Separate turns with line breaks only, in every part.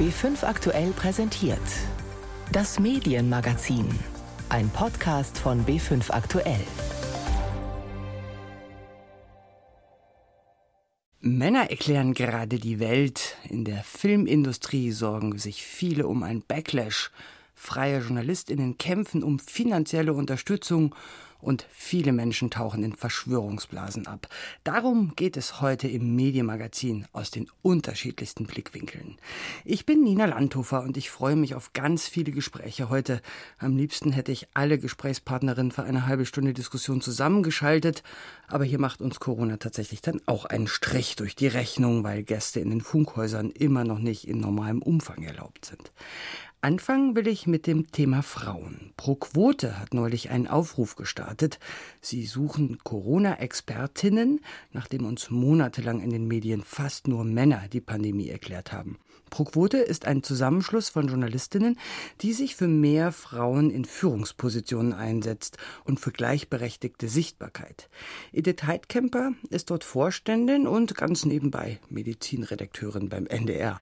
B5 aktuell präsentiert. Das Medienmagazin. Ein Podcast von B5 aktuell.
Männer erklären gerade die Welt. In der Filmindustrie sorgen sich viele um ein Backlash. Freie Journalistinnen kämpfen um finanzielle Unterstützung und viele Menschen tauchen in Verschwörungsblasen ab. Darum geht es heute im Medienmagazin aus den unterschiedlichsten Blickwinkeln. Ich bin Nina Landhofer und ich freue mich auf ganz viele Gespräche heute. Am liebsten hätte ich alle Gesprächspartnerinnen für eine halbe Stunde Diskussion zusammengeschaltet, aber hier macht uns Corona tatsächlich dann auch einen Strich durch die Rechnung, weil Gäste in den Funkhäusern immer noch nicht in normalem Umfang erlaubt sind. Anfangen will ich mit dem Thema Frauen. Pro Quote hat neulich einen Aufruf gestartet. Sie suchen Corona-Expertinnen, nachdem uns monatelang in den Medien fast nur Männer die Pandemie erklärt haben. ProQuote ist ein Zusammenschluss von Journalistinnen, die sich für mehr Frauen in Führungspositionen einsetzt und für gleichberechtigte Sichtbarkeit. Edith Heidkemper ist dort Vorständin und ganz nebenbei Medizinredakteurin beim NDR.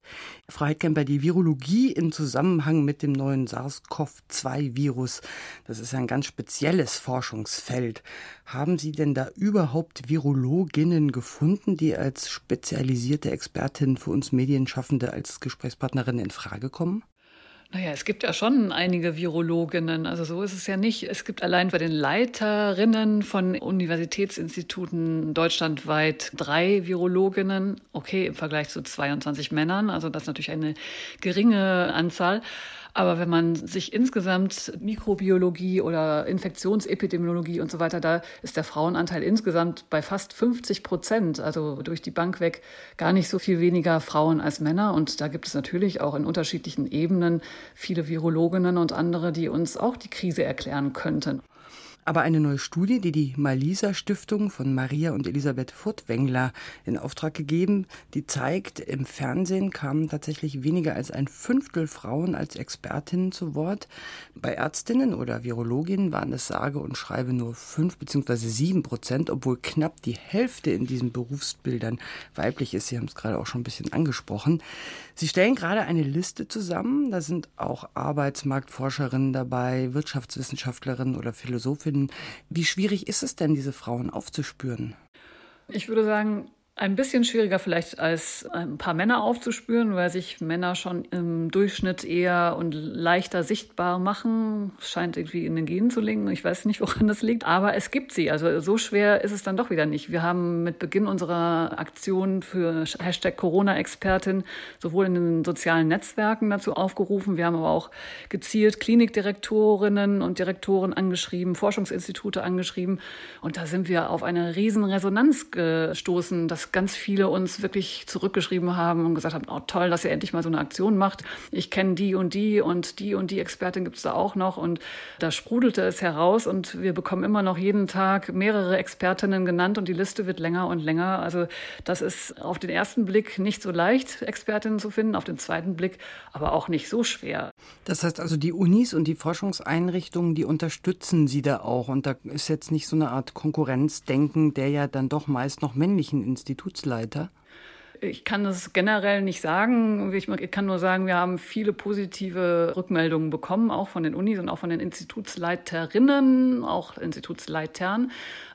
Frau Heidkemper, die Virologie im Zusammenhang mit dem neuen SARS-CoV-2-Virus, das ist ein ganz spezielles Forschungsfeld. Haben Sie denn da überhaupt Virologinnen gefunden, die als spezialisierte Expertin für uns Medienschaffende als Gesprächspartnerin in Frage kommen?
Naja, es gibt ja schon einige Virologinnen. Also so ist es ja nicht. Es gibt allein bei den Leiterinnen von Universitätsinstituten deutschlandweit drei Virologinnen. Okay, im Vergleich zu 22 Männern. Also das ist natürlich eine geringe Anzahl. Aber wenn man sich insgesamt Mikrobiologie oder Infektionsepidemiologie und so weiter, da ist der Frauenanteil insgesamt bei fast 50 Prozent, also durch die Bank weg, gar nicht so viel weniger Frauen als Männer. Und da gibt es natürlich auch in unterschiedlichen Ebenen viele Virologinnen und andere, die uns auch die Krise erklären könnten.
Aber eine neue Studie, die die Malisa Stiftung von Maria und Elisabeth Furtwängler in Auftrag gegeben, die zeigt, im Fernsehen kamen tatsächlich weniger als ein Fünftel Frauen als Expertinnen zu Wort. Bei Ärztinnen oder Virologinnen waren es sage und schreibe nur fünf beziehungsweise sieben Prozent, obwohl knapp die Hälfte in diesen Berufsbildern weiblich ist. Sie haben es gerade auch schon ein bisschen angesprochen. Sie stellen gerade eine Liste zusammen. Da sind auch Arbeitsmarktforscherinnen dabei, Wirtschaftswissenschaftlerinnen oder Philosophinnen. Wie schwierig ist es denn, diese Frauen aufzuspüren?
Ich würde sagen, ein bisschen schwieriger vielleicht als ein paar Männer aufzuspüren, weil sich Männer schon im Durchschnitt eher und leichter sichtbar machen. Scheint irgendwie in den Genen zu liegen. Ich weiß nicht, woran das liegt. Aber es gibt sie. Also so schwer ist es dann doch wieder nicht. Wir haben mit Beginn unserer Aktion für Hashtag Corona-Expertin sowohl in den sozialen Netzwerken dazu aufgerufen. Wir haben aber auch gezielt Klinikdirektorinnen und Direktoren angeschrieben, Forschungsinstitute angeschrieben. Und da sind wir auf eine riesen Resonanz gestoßen. Das ganz viele uns wirklich zurückgeschrieben haben und gesagt haben, oh toll, dass ihr endlich mal so eine Aktion macht. Ich kenne die und die und die und die Expertin gibt es da auch noch. Und da sprudelte es heraus und wir bekommen immer noch jeden Tag mehrere Expertinnen genannt und die Liste wird länger und länger. Also das ist auf den ersten Blick nicht so leicht, Expertinnen zu finden, auf den zweiten Blick aber auch nicht so schwer.
Das heißt also, die Unis und die Forschungseinrichtungen, die unterstützen Sie da auch. Und da ist jetzt nicht so eine Art Konkurrenzdenken der ja dann doch meist noch männlichen Institutsleiter?
Ich kann das generell nicht sagen. Ich kann nur sagen, wir haben viele positive Rückmeldungen bekommen, auch von den Unis und auch von den Institutsleiterinnen, auch Institutsleitern.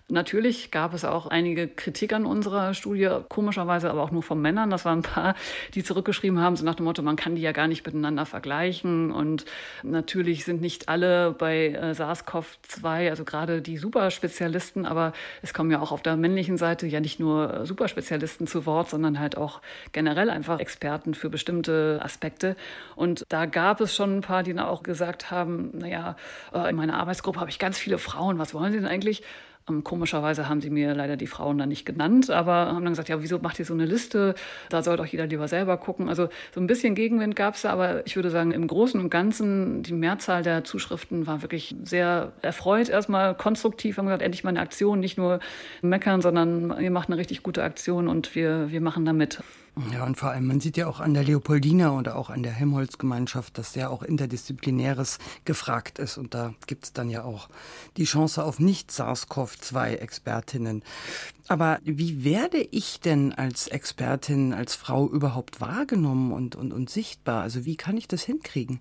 Natürlich gab es auch einige Kritik an unserer Studie, komischerweise aber auch nur von Männern. Das waren ein paar, die zurückgeschrieben haben, so nach dem Motto, man kann die ja gar nicht miteinander vergleichen. Und natürlich sind nicht alle bei äh, SARS-CoV-2, also gerade die Superspezialisten, aber es kommen ja auch auf der männlichen Seite ja nicht nur Superspezialisten zu Wort, sondern halt auch generell einfach Experten für bestimmte Aspekte. Und da gab es schon ein paar, die dann auch gesagt haben, naja, äh, in meiner Arbeitsgruppe habe ich ganz viele Frauen, was wollen sie denn eigentlich? Ähm, komischerweise haben sie mir leider die Frauen dann nicht genannt, aber haben dann gesagt, ja, wieso macht ihr so eine Liste? Da soll doch jeder lieber selber gucken. Also so ein bisschen Gegenwind gab es da, aber ich würde sagen, im Großen und Ganzen, die Mehrzahl der Zuschriften war wirklich sehr erfreut, erstmal konstruktiv, haben gesagt, endlich mal eine Aktion, nicht nur meckern, sondern ihr macht eine richtig gute Aktion und wir, wir machen da mit.
Ja, und vor allem, man sieht ja auch an der Leopoldina oder auch an der Helmholtz-Gemeinschaft, dass ja auch Interdisziplinäres gefragt ist. Und da gibt es dann ja auch die Chance auf Nicht-SARS-CoV-2-Expertinnen. Aber wie werde ich denn als Expertin, als Frau überhaupt wahrgenommen und, und, und sichtbar? Also wie kann ich das hinkriegen?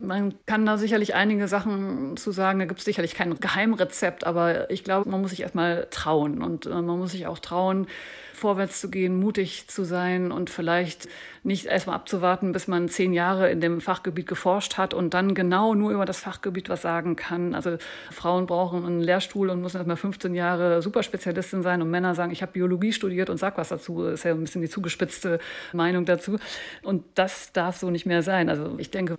Man kann da sicherlich einige Sachen zu sagen. Da gibt es sicherlich kein Geheimrezept, aber ich glaube, man muss sich erstmal trauen. Und äh, man muss sich auch trauen, vorwärts zu gehen, mutig zu sein und vielleicht nicht erstmal abzuwarten, bis man zehn Jahre in dem Fachgebiet geforscht hat und dann genau nur über das Fachgebiet was sagen kann. Also Frauen brauchen einen Lehrstuhl und müssen erstmal 15 Jahre Superspezialistin sein und Männer sagen, ich habe Biologie studiert und sag was dazu. Das ist ja ein bisschen die zugespitzte Meinung dazu. Und das darf so nicht mehr sein. Also ich denke,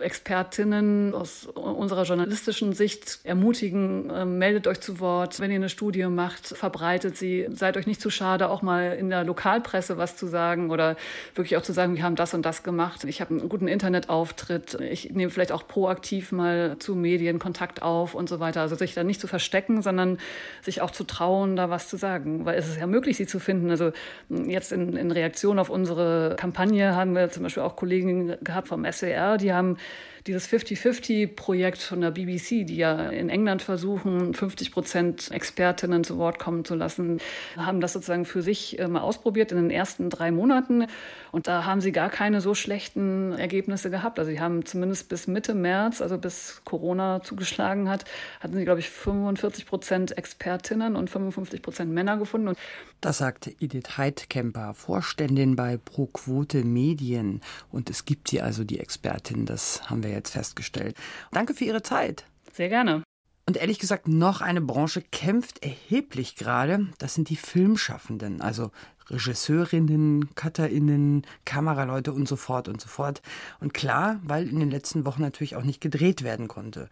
Expertinnen aus unserer journalistischen Sicht ermutigen, äh, meldet euch zu Wort. Wenn ihr eine Studie macht, verbreitet sie. Seid euch nicht zu schade, auch mal in der Lokalpresse was zu sagen oder wirklich auch zu sagen, wir haben das und das gemacht. Ich habe einen guten Internetauftritt. Ich nehme vielleicht auch proaktiv mal zu Medien Kontakt auf und so weiter. Also sich da nicht zu verstecken, sondern sich auch zu trauen, da was zu sagen. Weil es ist ja möglich, sie zu finden. Also jetzt in, in Reaktion auf unsere Kampagne haben wir zum Beispiel auch Kollegen gehabt vom SWR, die haben dieses 50-50-Projekt von der BBC, die ja in England versuchen, 50 Prozent Expertinnen zu Wort kommen zu lassen, haben das sozusagen für sich äh, mal ausprobiert in den ersten drei Monaten. Und da haben sie gar keine so schlechten Ergebnisse gehabt. Also sie haben zumindest bis Mitte März, also bis Corona zugeschlagen hat, hatten sie, glaube ich, 45 Prozent Expertinnen und 55 Prozent Männer gefunden. Und
das sagt Edith Heidkemper, Vorständin bei ProQuote Medien. Und es gibt sie also, die Expertin, das haben wir jetzt festgestellt. Danke für Ihre Zeit.
Sehr gerne.
Und ehrlich gesagt, noch eine Branche kämpft erheblich gerade. Das sind die Filmschaffenden, also Regisseurinnen, Cutterinnen, Kameraleute und so fort und so fort. Und klar, weil in den letzten Wochen natürlich auch nicht gedreht werden konnte.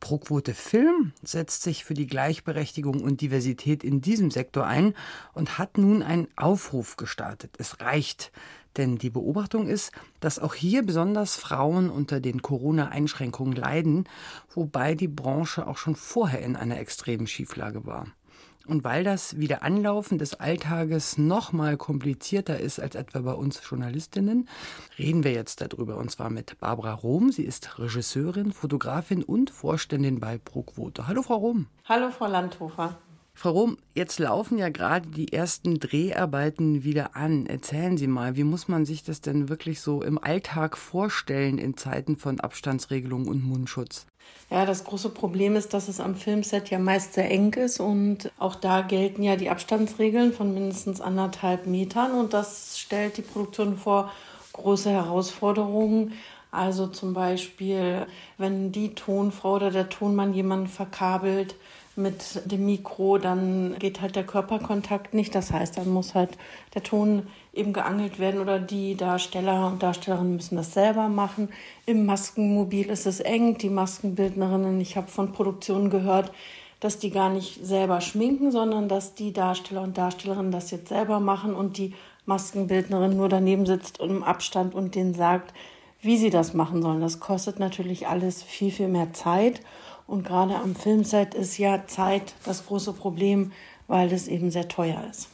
Proquote Film setzt sich für die Gleichberechtigung und Diversität in diesem Sektor ein und hat nun einen Aufruf gestartet. Es reicht. Denn die Beobachtung ist, dass auch hier besonders Frauen unter den Corona-Einschränkungen leiden, wobei die Branche auch schon vorher in einer extremen Schieflage war. Und weil das Wiederanlaufen des Alltages noch mal komplizierter ist als etwa bei uns Journalistinnen, reden wir jetzt darüber und zwar mit Barbara Rom. Sie ist Regisseurin, Fotografin und Vorständin bei ProQuote. Hallo Frau Rom.
Hallo Frau Landhofer.
Frau Rom, jetzt laufen ja gerade die ersten Dreharbeiten wieder an. Erzählen Sie mal, wie muss man sich das denn wirklich so im Alltag vorstellen in Zeiten von Abstandsregelung und Mundschutz?
Ja, das große Problem ist, dass es am Filmset ja meist sehr eng ist und auch da gelten ja die Abstandsregeln von mindestens anderthalb Metern und das stellt die Produktion vor große Herausforderungen. Also zum Beispiel, wenn die Tonfrau oder der Tonmann jemanden verkabelt, mit dem Mikro, dann geht halt der Körperkontakt nicht. Das heißt, dann muss halt der Ton eben geangelt werden oder die Darsteller und Darstellerinnen müssen das selber machen. Im Maskenmobil ist es eng. Die Maskenbildnerinnen, ich habe von Produktionen gehört, dass die gar nicht selber schminken, sondern dass die Darsteller und Darstellerinnen das jetzt selber machen und die Maskenbildnerin nur daneben sitzt und im Abstand und denen sagt, wie sie das machen sollen. Das kostet natürlich alles viel, viel mehr Zeit. Und gerade am Filmset ist ja Zeit das große Problem, weil es eben sehr teuer ist.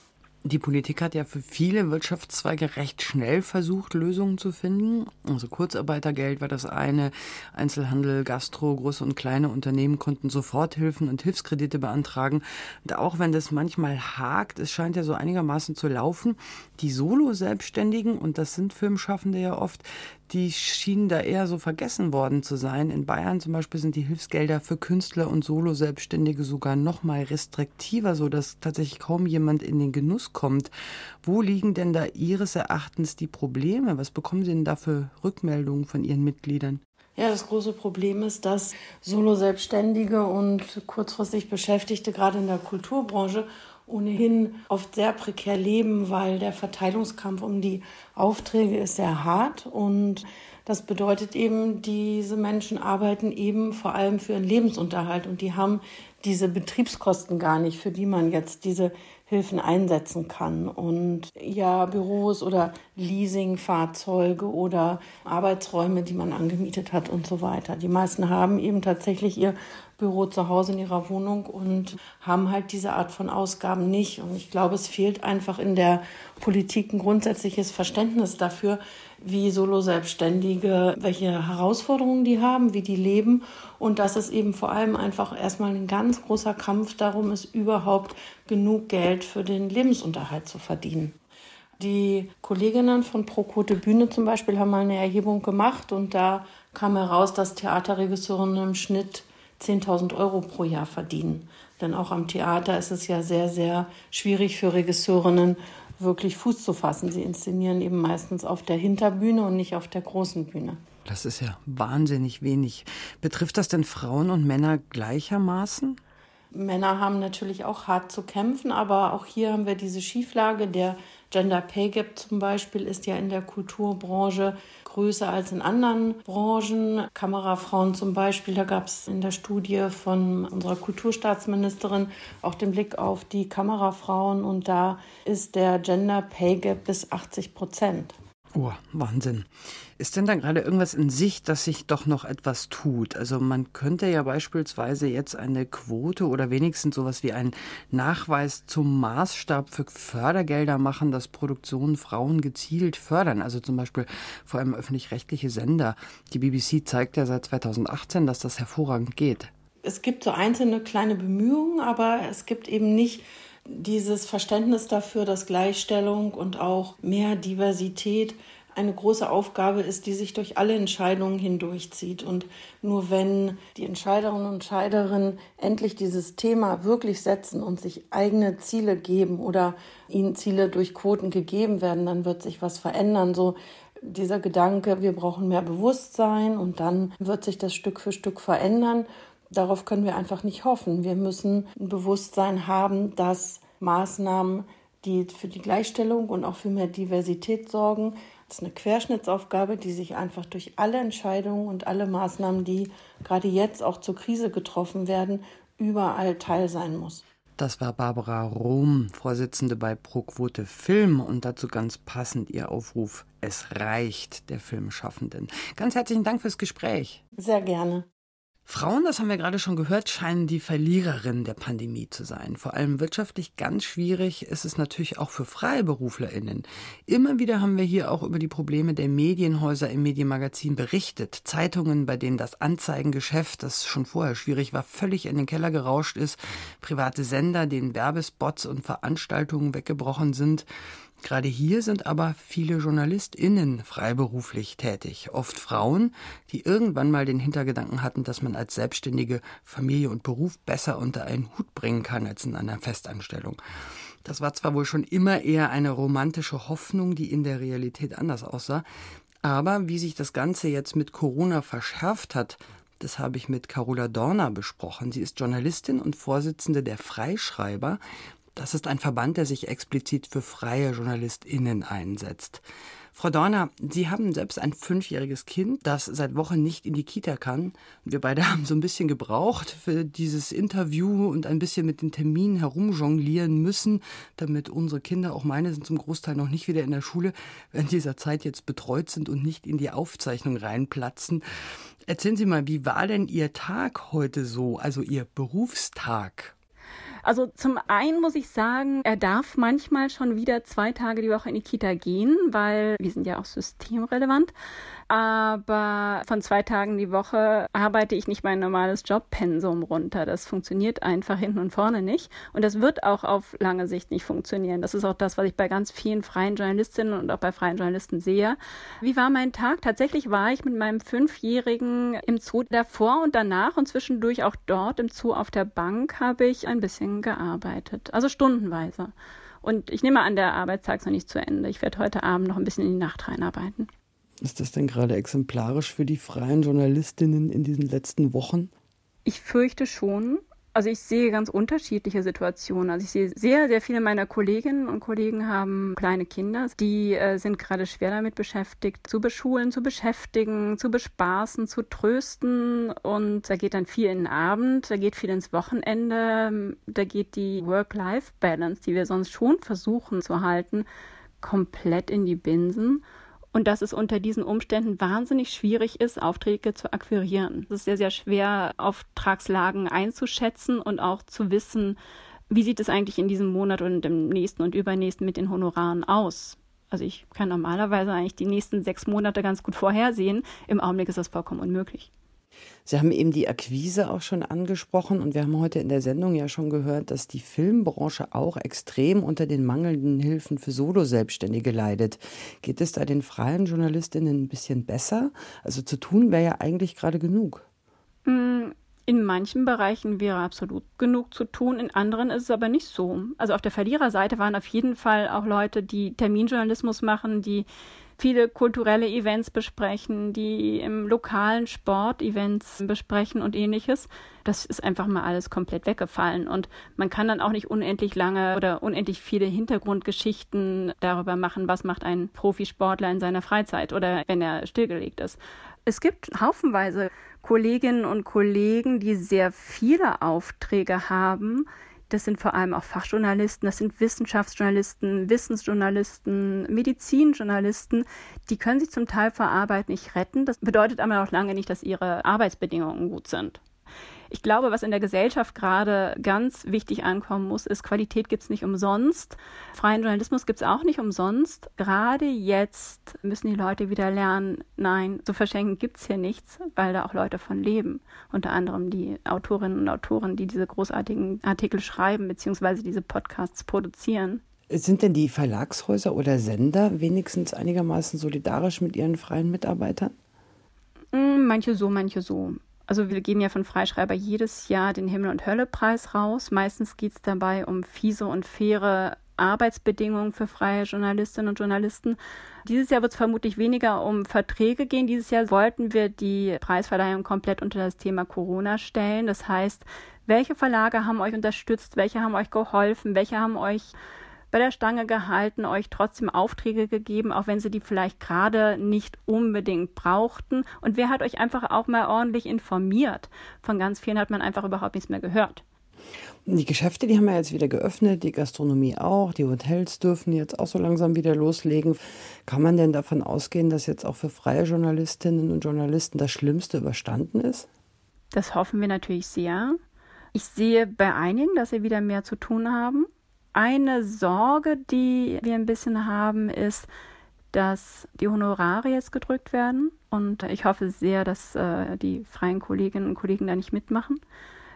Die Politik hat ja für viele Wirtschaftszweige recht schnell versucht, Lösungen zu finden. Also Kurzarbeitergeld war das eine, Einzelhandel, Gastro, große und kleine Unternehmen konnten Soforthilfen und Hilfskredite beantragen. Und auch wenn das manchmal hakt, es scheint ja so einigermaßen zu laufen, die Solo-Selbstständigen, und das sind Filmschaffende ja oft, die schienen da eher so vergessen worden zu sein. In Bayern zum Beispiel sind die Hilfsgelder für Künstler und Solo-Selbstständige sogar noch mal restriktiver, so dass tatsächlich kaum jemand in den Genuss kommt. Wo liegen denn da Ihres Erachtens die Probleme? Was bekommen Sie denn da für Rückmeldungen von Ihren Mitgliedern?
Ja, das große Problem ist, dass Solo-Selbstständige und kurzfristig Beschäftigte gerade in der Kulturbranche ohnehin oft sehr prekär leben, weil der Verteilungskampf um die Aufträge ist sehr hart. Und das bedeutet eben, diese Menschen arbeiten eben vor allem für ihren Lebensunterhalt. Und die haben diese Betriebskosten gar nicht, für die man jetzt diese Hilfen einsetzen kann. Und ja, Büros oder Leasingfahrzeuge oder Arbeitsräume, die man angemietet hat und so weiter. Die meisten haben eben tatsächlich ihr Büro zu Hause in ihrer Wohnung und haben halt diese Art von Ausgaben nicht. Und ich glaube, es fehlt einfach in der Politik ein grundsätzliches Verständnis dafür, wie Solo-Selbstständige, welche Herausforderungen die haben, wie die leben und dass es eben vor allem einfach erstmal ein ganz großer Kampf darum ist, überhaupt genug Geld für den Lebensunterhalt zu verdienen. Die Kolleginnen von Pro Bühne zum Beispiel haben mal eine Erhebung gemacht und da kam heraus, dass Theaterregisseurinnen im Schnitt 10.000 Euro pro Jahr verdienen. Denn auch am Theater ist es ja sehr, sehr schwierig für Regisseurinnen, wirklich Fuß zu fassen. Sie inszenieren eben meistens auf der Hinterbühne und nicht auf der großen Bühne.
Das ist ja wahnsinnig wenig. Betrifft das denn Frauen und Männer gleichermaßen?
Männer haben natürlich auch hart zu kämpfen, aber auch hier haben wir diese Schieflage. Der Gender Pay Gap zum Beispiel ist ja in der Kulturbranche größer als in anderen Branchen. Kamerafrauen zum Beispiel, da gab es in der Studie von unserer Kulturstaatsministerin auch den Blick auf die Kamerafrauen und da ist der Gender Pay Gap bis 80 Prozent.
Oh, Wahnsinn. Ist denn da gerade irgendwas in Sicht, dass sich doch noch etwas tut? Also man könnte ja beispielsweise jetzt eine Quote oder wenigstens sowas wie einen Nachweis zum Maßstab für Fördergelder machen, dass Produktionen Frauen gezielt fördern. Also zum Beispiel vor allem öffentlich-rechtliche Sender. Die BBC zeigt ja seit 2018, dass das hervorragend geht.
Es gibt so einzelne kleine Bemühungen, aber es gibt eben nicht dieses Verständnis dafür, dass Gleichstellung und auch mehr Diversität eine große Aufgabe ist, die sich durch alle Entscheidungen hindurchzieht. Und nur wenn die Entscheiderinnen und Entscheider endlich dieses Thema wirklich setzen und sich eigene Ziele geben oder ihnen Ziele durch Quoten gegeben werden, dann wird sich was verändern. So dieser Gedanke, wir brauchen mehr Bewusstsein und dann wird sich das Stück für Stück verändern. Darauf können wir einfach nicht hoffen. Wir müssen ein Bewusstsein haben, dass Maßnahmen, die für die Gleichstellung und auch für mehr Diversität sorgen, das ist eine Querschnittsaufgabe, die sich einfach durch alle Entscheidungen und alle Maßnahmen, die gerade jetzt auch zur Krise getroffen werden, überall Teil sein muss.
Das war Barbara Rom, Vorsitzende bei ProQuote Film und dazu ganz passend ihr Aufruf Es reicht der Filmschaffenden. Ganz herzlichen Dank fürs Gespräch.
Sehr gerne.
Frauen, das haben wir gerade schon gehört, scheinen die Verliererinnen der Pandemie zu sein. Vor allem wirtschaftlich ganz schwierig ist es natürlich auch für Freiberuflerinnen. Immer wieder haben wir hier auch über die Probleme der Medienhäuser im Medienmagazin berichtet. Zeitungen, bei denen das Anzeigengeschäft, das schon vorher schwierig war, völlig in den Keller gerauscht ist. Private Sender, denen Werbespots und Veranstaltungen weggebrochen sind. Gerade hier sind aber viele JournalistInnen freiberuflich tätig. Oft Frauen, die irgendwann mal den Hintergedanken hatten, dass man als Selbstständige Familie und Beruf besser unter einen Hut bringen kann als in einer Festanstellung. Das war zwar wohl schon immer eher eine romantische Hoffnung, die in der Realität anders aussah. Aber wie sich das Ganze jetzt mit Corona verschärft hat, das habe ich mit Carola Dorner besprochen. Sie ist Journalistin und Vorsitzende der Freischreiber. Das ist ein Verband, der sich explizit für freie JournalistInnen einsetzt. Frau Dorner, Sie haben selbst ein fünfjähriges Kind, das seit Wochen nicht in die Kita kann. Wir beide haben so ein bisschen gebraucht für dieses Interview und ein bisschen mit den Terminen herumjonglieren müssen, damit unsere Kinder, auch meine sind zum Großteil noch nicht wieder in der Schule, während dieser Zeit jetzt betreut sind und nicht in die Aufzeichnung reinplatzen. Erzählen Sie mal, wie war denn Ihr Tag heute so, also Ihr Berufstag?
Also zum einen muss ich sagen, er darf manchmal schon wieder zwei Tage die Woche in die Kita gehen, weil wir sind ja auch systemrelevant aber von zwei Tagen die Woche arbeite ich nicht mein normales Jobpensum runter. Das funktioniert einfach hinten und vorne nicht. Und das wird auch auf lange Sicht nicht funktionieren. Das ist auch das, was ich bei ganz vielen freien Journalistinnen und auch bei freien Journalisten sehe. Wie war mein Tag? Tatsächlich war ich mit meinem Fünfjährigen im Zoo davor und danach und zwischendurch auch dort im Zoo auf der Bank habe ich ein bisschen gearbeitet. Also stundenweise. Und ich nehme an, der Arbeitstag ist noch nicht zu Ende. Ich werde heute Abend noch ein bisschen in die Nacht reinarbeiten.
Ist das denn gerade exemplarisch für die freien Journalistinnen in diesen letzten Wochen?
Ich fürchte schon. Also ich sehe ganz unterschiedliche Situationen. Also ich sehe sehr, sehr viele meiner Kolleginnen und Kollegen haben kleine Kinder, die äh, sind gerade schwer damit beschäftigt, zu beschulen, zu beschäftigen, zu bespaßen, zu trösten. Und da geht dann viel in den Abend, da geht viel ins Wochenende, da geht die Work-Life-Balance, die wir sonst schon versuchen zu halten, komplett in die Binsen und dass es unter diesen Umständen wahnsinnig schwierig ist, Aufträge zu akquirieren. Es ist sehr, sehr schwer, Auftragslagen einzuschätzen und auch zu wissen, wie sieht es eigentlich in diesem Monat und im nächsten und übernächsten mit den Honoraren aus. Also ich kann normalerweise eigentlich die nächsten sechs Monate ganz gut vorhersehen. Im Augenblick ist das vollkommen unmöglich.
Sie haben eben die Akquise auch schon angesprochen und wir haben heute in der Sendung ja schon gehört, dass die Filmbranche auch extrem unter den mangelnden Hilfen für Solo-Selbstständige leidet. Geht es da den freien Journalistinnen ein bisschen besser? Also zu tun wäre ja eigentlich gerade genug.
Mm, in manchen Bereichen wäre absolut genug zu tun, in anderen ist es aber nicht so. Also auf der Verliererseite waren auf jeden Fall auch Leute, die Terminjournalismus machen, die viele kulturelle Events besprechen, die im lokalen Sport Events besprechen und ähnliches. Das ist einfach mal alles komplett weggefallen. Und man kann dann auch nicht unendlich lange oder unendlich viele Hintergrundgeschichten darüber machen, was macht ein Profisportler in seiner Freizeit oder wenn er stillgelegt ist. Es gibt haufenweise Kolleginnen und Kollegen, die sehr viele Aufträge haben, das sind vor allem auch Fachjournalisten, das sind Wissenschaftsjournalisten, Wissensjournalisten, Medizinjournalisten. Die können sich zum Teil vor Arbeit nicht retten. Das bedeutet aber auch lange nicht, dass ihre Arbeitsbedingungen gut sind. Ich glaube, was in der Gesellschaft gerade ganz wichtig ankommen muss, ist, Qualität gibt es nicht umsonst. Freien Journalismus gibt es auch nicht umsonst. Gerade jetzt müssen die Leute wieder lernen, nein, zu verschenken gibt es hier nichts, weil da auch Leute von leben. Unter anderem die Autorinnen und Autoren, die diese großartigen Artikel schreiben, beziehungsweise diese Podcasts produzieren.
Sind denn die Verlagshäuser oder Sender wenigstens einigermaßen solidarisch mit ihren freien Mitarbeitern?
Hm, manche so, manche so. Also wir geben ja von Freischreiber jedes Jahr den Himmel- und Hölle-Preis raus. Meistens geht es dabei um fiese und faire Arbeitsbedingungen für freie Journalistinnen und Journalisten. Dieses Jahr wird es vermutlich weniger um Verträge gehen. Dieses Jahr wollten wir die Preisverleihung komplett unter das Thema Corona stellen. Das heißt, welche Verlage haben euch unterstützt? Welche haben euch geholfen? Welche haben euch bei der Stange gehalten, euch trotzdem Aufträge gegeben, auch wenn sie die vielleicht gerade nicht unbedingt brauchten. Und wer hat euch einfach auch mal ordentlich informiert? Von ganz vielen hat man einfach überhaupt nichts mehr gehört.
Die Geschäfte, die haben ja jetzt wieder geöffnet, die Gastronomie auch, die Hotels dürfen jetzt auch so langsam wieder loslegen. Kann man denn davon ausgehen, dass jetzt auch für freie Journalistinnen und Journalisten das Schlimmste überstanden ist?
Das hoffen wir natürlich sehr. Ich sehe bei einigen, dass sie wieder mehr zu tun haben. Eine Sorge, die wir ein bisschen haben, ist, dass die Honorare jetzt gedrückt werden. Und ich hoffe sehr, dass äh, die freien Kolleginnen und Kollegen da nicht mitmachen.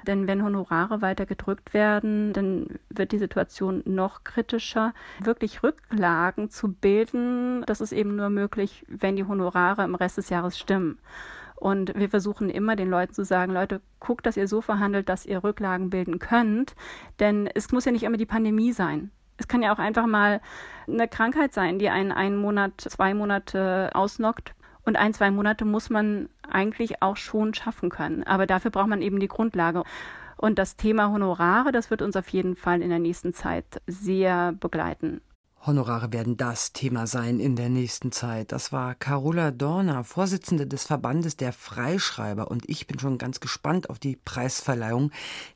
Denn wenn Honorare weiter gedrückt werden, dann wird die Situation noch kritischer. Wirklich Rücklagen zu bilden, das ist eben nur möglich, wenn die Honorare im Rest des Jahres stimmen. Und wir versuchen immer den Leuten zu sagen, Leute, guckt, dass ihr so verhandelt, dass ihr Rücklagen bilden könnt. Denn es muss ja nicht immer die Pandemie sein. Es kann ja auch einfach mal eine Krankheit sein, die einen einen Monat, zwei Monate ausnockt. Und ein, zwei Monate muss man eigentlich auch schon schaffen können. Aber dafür braucht man eben die Grundlage. Und das Thema Honorare, das wird uns auf jeden Fall in der nächsten Zeit sehr begleiten.
Honorare werden das Thema sein in der nächsten Zeit. Das war Carola Dorner, Vorsitzende des Verbandes der Freischreiber. Und ich bin schon ganz gespannt auf die Preisverleihung,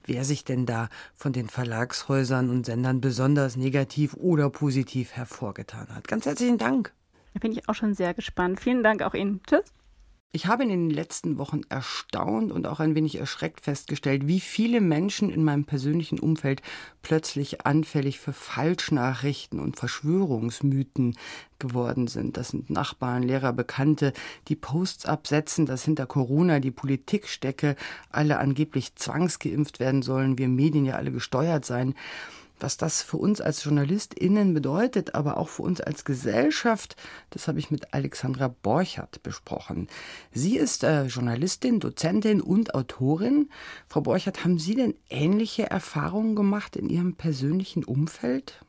wer sich denn da von den Verlagshäusern und Sendern besonders negativ oder positiv hervorgetan hat. Ganz herzlichen Dank.
Da bin ich auch schon sehr gespannt. Vielen Dank auch Ihnen. Tschüss.
Ich habe in den letzten Wochen erstaunt und auch ein wenig erschreckt festgestellt, wie viele Menschen in meinem persönlichen Umfeld plötzlich anfällig für Falschnachrichten und Verschwörungsmythen geworden sind. Das sind Nachbarn, Lehrer, Bekannte, die Posts absetzen, dass hinter Corona die Politik stecke, alle angeblich zwangsgeimpft werden sollen, wir Medien ja alle gesteuert seien was das für uns als JournalistInnen bedeutet, aber auch für uns als Gesellschaft, das habe ich mit Alexandra Borchert besprochen. Sie ist äh, Journalistin, Dozentin und Autorin. Frau Borchert, haben Sie denn ähnliche Erfahrungen gemacht in Ihrem persönlichen Umfeld?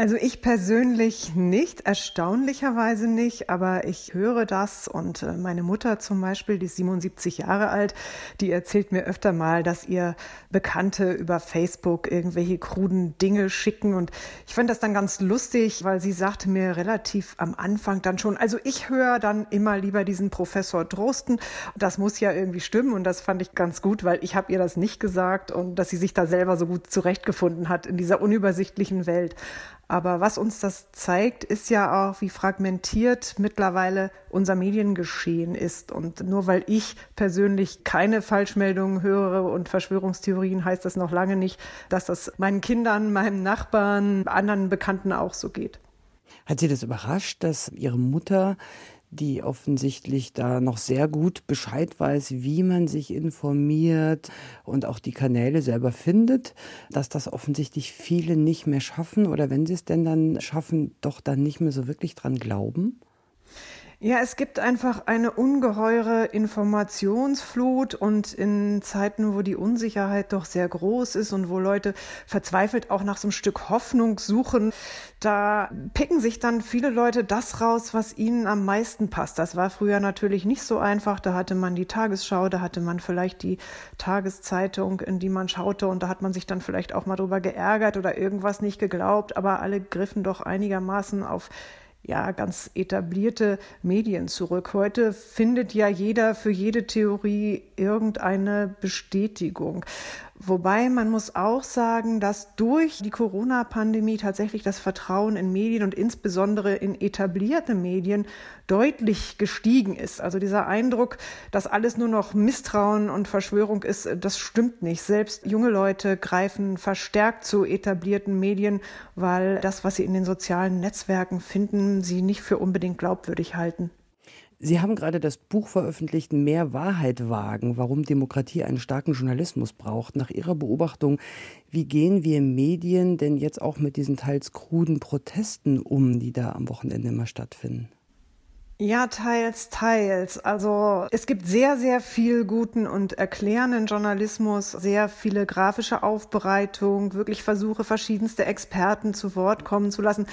Also ich persönlich nicht, erstaunlicherweise nicht, aber ich höre das und äh, meine Mutter zum Beispiel, die ist 77 Jahre alt, die erzählt mir öfter mal, dass ihr Bekannte über Facebook irgendwelche kruden Dinge schicken und ich fand das dann ganz lustig, weil sie sagte mir relativ am Anfang dann schon, also ich höre dann immer lieber diesen Professor Drosten, das muss ja irgendwie stimmen und das fand ich ganz gut, weil ich habe ihr das nicht gesagt und dass sie sich da selber so gut zurechtgefunden hat in dieser unübersichtlichen Welt. Aber was uns das zeigt, ist ja auch, wie fragmentiert mittlerweile unser Mediengeschehen ist. Und nur weil ich persönlich keine Falschmeldungen höre und Verschwörungstheorien, heißt das noch lange nicht, dass das meinen Kindern, meinem Nachbarn, anderen Bekannten auch so geht.
Hat Sie das überrascht, dass Ihre Mutter die offensichtlich da noch sehr gut Bescheid weiß, wie man sich informiert und auch die Kanäle selber findet, dass das offensichtlich viele nicht mehr schaffen oder wenn sie es denn dann schaffen, doch dann nicht mehr so wirklich dran glauben?
Ja, es gibt einfach eine ungeheure Informationsflut und in Zeiten, wo die Unsicherheit doch sehr groß ist und wo Leute verzweifelt auch nach so einem Stück Hoffnung suchen, da picken sich dann viele Leute das raus, was ihnen am meisten passt. Das war früher natürlich nicht so einfach. Da hatte man die Tagesschau, da hatte man vielleicht die Tageszeitung, in die man schaute und da hat man sich dann vielleicht auch mal drüber geärgert oder irgendwas nicht geglaubt, aber alle griffen doch einigermaßen auf ja, ganz etablierte Medien zurück. Heute findet ja jeder für jede Theorie irgendeine Bestätigung. Wobei man muss auch sagen, dass durch die Corona-Pandemie tatsächlich das Vertrauen in Medien und insbesondere in etablierte Medien deutlich gestiegen ist. Also dieser Eindruck, dass alles nur noch Misstrauen und Verschwörung ist, das stimmt nicht. Selbst junge Leute greifen verstärkt zu etablierten Medien, weil das, was sie in den sozialen Netzwerken finden, sie nicht für unbedingt glaubwürdig halten.
Sie haben gerade das Buch veröffentlicht, Mehr Wahrheit wagen, warum Demokratie einen starken Journalismus braucht. Nach Ihrer Beobachtung, wie gehen wir Medien denn jetzt auch mit diesen teils kruden Protesten um, die da am Wochenende immer stattfinden?
Ja, teils, teils. Also es gibt sehr, sehr viel guten und erklärenden Journalismus, sehr viele grafische Aufbereitung, wirklich Versuche, verschiedenste Experten zu Wort kommen zu lassen.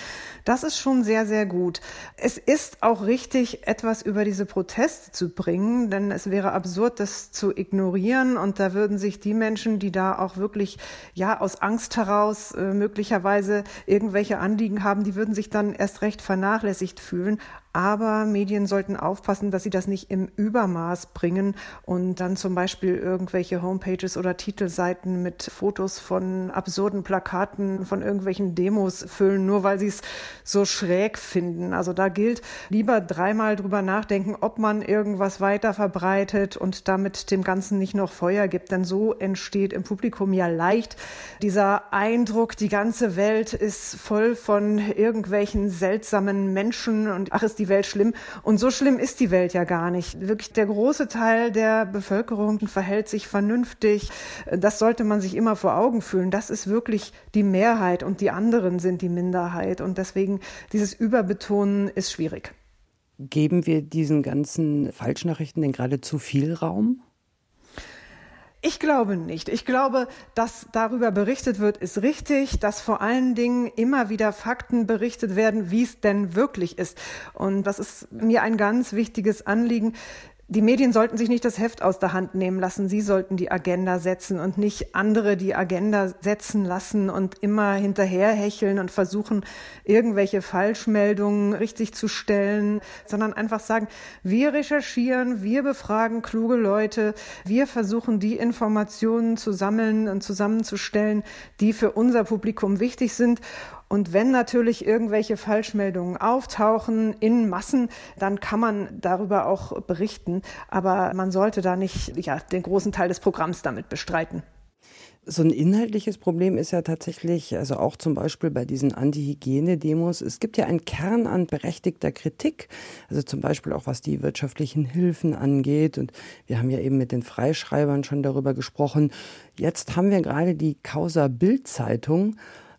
Das ist schon sehr, sehr gut. Es ist auch richtig, etwas über diese Proteste zu bringen, denn es wäre absurd, das zu ignorieren. Und da würden sich die Menschen, die da auch wirklich, ja, aus Angst heraus äh, möglicherweise irgendwelche Anliegen haben, die würden sich dann erst recht vernachlässigt fühlen. Aber Medien sollten aufpassen, dass sie das nicht im Übermaß bringen und dann zum Beispiel irgendwelche Homepages oder Titelseiten mit Fotos von absurden Plakaten von irgendwelchen Demos füllen, nur weil sie es so schräg finden. Also da gilt lieber dreimal drüber nachdenken, ob man irgendwas weiter verbreitet und damit dem Ganzen nicht noch Feuer gibt. Denn so entsteht im Publikum ja leicht dieser Eindruck, die ganze Welt ist voll von irgendwelchen seltsamen Menschen und ach, ist die Welt schlimm. Und so schlimm ist die Welt ja gar nicht. Wirklich der große Teil der Bevölkerung verhält sich vernünftig. Das sollte man sich immer vor Augen fühlen. Das ist wirklich die Mehrheit und die anderen sind die Minderheit. Und deswegen dieses Überbetonen ist schwierig.
Geben wir diesen ganzen Falschnachrichten denn gerade zu viel Raum?
Ich glaube nicht. Ich glaube, dass darüber berichtet wird, ist richtig, dass vor allen Dingen immer wieder Fakten berichtet werden, wie es denn wirklich ist. Und das ist mir ein ganz wichtiges Anliegen, die Medien sollten sich nicht das Heft aus der Hand nehmen lassen. Sie sollten die Agenda setzen und nicht andere die Agenda setzen lassen und immer hinterherhecheln und versuchen, irgendwelche Falschmeldungen richtig zu stellen, sondern einfach sagen, wir recherchieren, wir befragen kluge Leute, wir versuchen, die Informationen zu sammeln und zusammenzustellen, die für unser Publikum wichtig sind. Und wenn natürlich irgendwelche Falschmeldungen auftauchen in Massen, dann kann man darüber auch berichten. Aber man sollte da nicht ja, den großen Teil des Programms damit bestreiten.
So ein inhaltliches Problem ist ja tatsächlich, also auch zum Beispiel bei diesen Anti-Hygiene-Demos, es gibt ja einen Kern an berechtigter Kritik, also zum Beispiel auch was die wirtschaftlichen Hilfen angeht. Und wir haben ja eben mit den Freischreibern schon darüber gesprochen. Jetzt haben wir gerade die Causa Bild-Zeitung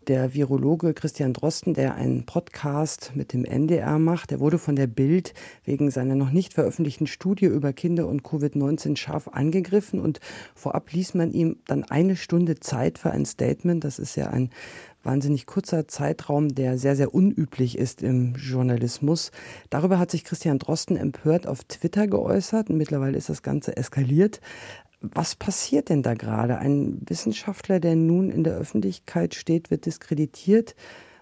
der Virologe Christian Drosten, der einen Podcast mit dem NDR macht, der wurde von der Bild wegen seiner noch nicht veröffentlichten Studie über Kinder und Covid-19 scharf angegriffen und vorab ließ man ihm dann eine Stunde Zeit für ein Statement. Das ist ja ein wahnsinnig kurzer Zeitraum, der sehr, sehr unüblich ist im Journalismus. Darüber hat sich Christian Drosten empört auf Twitter geäußert. Mittlerweile ist das Ganze eskaliert. Was passiert denn da gerade? Ein Wissenschaftler, der nun in der Öffentlichkeit steht, wird diskreditiert.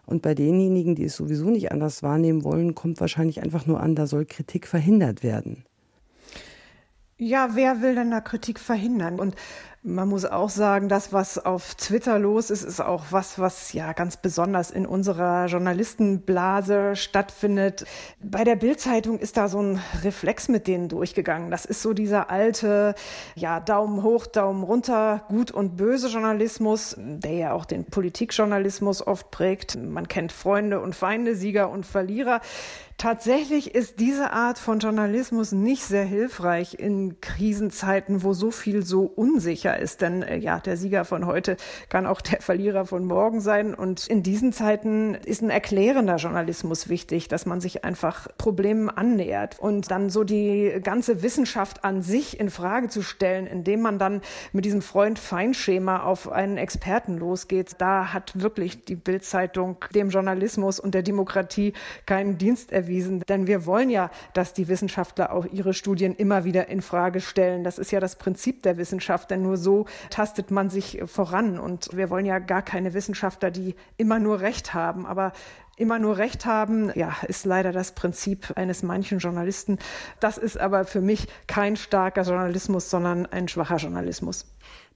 Und bei denjenigen, die es sowieso nicht anders wahrnehmen wollen, kommt wahrscheinlich einfach nur an, da soll Kritik verhindert werden.
Ja, wer will denn da Kritik verhindern? Und man muss auch sagen, das, was auf Twitter los ist, ist auch was, was ja ganz besonders in unserer Journalistenblase stattfindet. Bei der Bildzeitung ist da so ein Reflex mit denen durchgegangen. Das ist so dieser alte, ja, Daumen hoch, Daumen runter, gut und böse Journalismus, der ja auch den Politikjournalismus oft prägt. Man kennt Freunde und Feinde, Sieger und Verlierer. Tatsächlich ist diese Art von Journalismus nicht sehr hilfreich in Krisenzeiten, wo so viel so unsicher ist. Denn äh, ja, der Sieger von heute kann auch der Verlierer von morgen sein. Und in diesen Zeiten ist ein erklärender Journalismus wichtig, dass man sich einfach Problemen annähert und dann so die ganze Wissenschaft an sich in Frage zu stellen, indem man dann mit diesem Freund-Feind-Schema auf einen Experten losgeht. Da hat wirklich die Bildzeitung dem Journalismus und der Demokratie keinen Dienst erwiesen. Denn wir wollen ja, dass die Wissenschaftler auch ihre Studien immer wieder in Frage stellen. Das ist ja das Prinzip der Wissenschaft, denn nur so tastet man sich voran. Und wir wollen ja gar keine Wissenschaftler, die immer nur Recht haben. Aber immer nur Recht haben, ja, ist leider das Prinzip eines manchen Journalisten. Das ist aber für mich kein starker Journalismus, sondern ein schwacher Journalismus.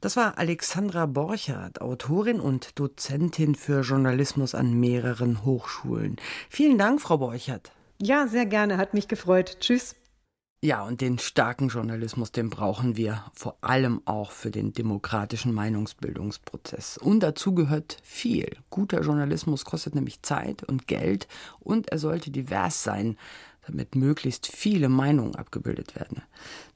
Das war Alexandra Borchardt, Autorin und Dozentin für Journalismus an mehreren Hochschulen. Vielen Dank, Frau Borchardt.
Ja, sehr gerne, hat mich gefreut. Tschüss.
Ja, und den starken Journalismus, den brauchen wir vor allem auch für den demokratischen Meinungsbildungsprozess. Und dazu gehört viel. Guter Journalismus kostet nämlich Zeit und Geld und er sollte divers sein, damit möglichst viele Meinungen abgebildet werden.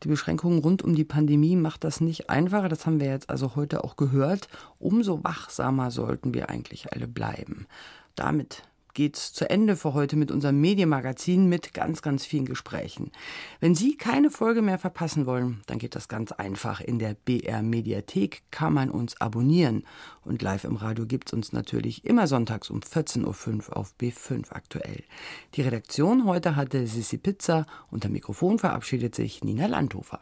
Die Beschränkungen rund um die Pandemie macht das nicht einfacher, das haben wir jetzt also heute auch gehört. Umso wachsamer sollten wir eigentlich alle bleiben. Damit geht's zu Ende für heute mit unserem Medienmagazin mit ganz, ganz vielen Gesprächen. Wenn Sie keine Folge mehr verpassen wollen, dann geht das ganz einfach. In der BR Mediathek kann man uns abonnieren. Und live im Radio gibt's uns natürlich immer sonntags um 14.05 Uhr auf B5 aktuell. Die Redaktion heute hatte Sissi Pizza. Unter Mikrofon verabschiedet sich Nina Landhofer.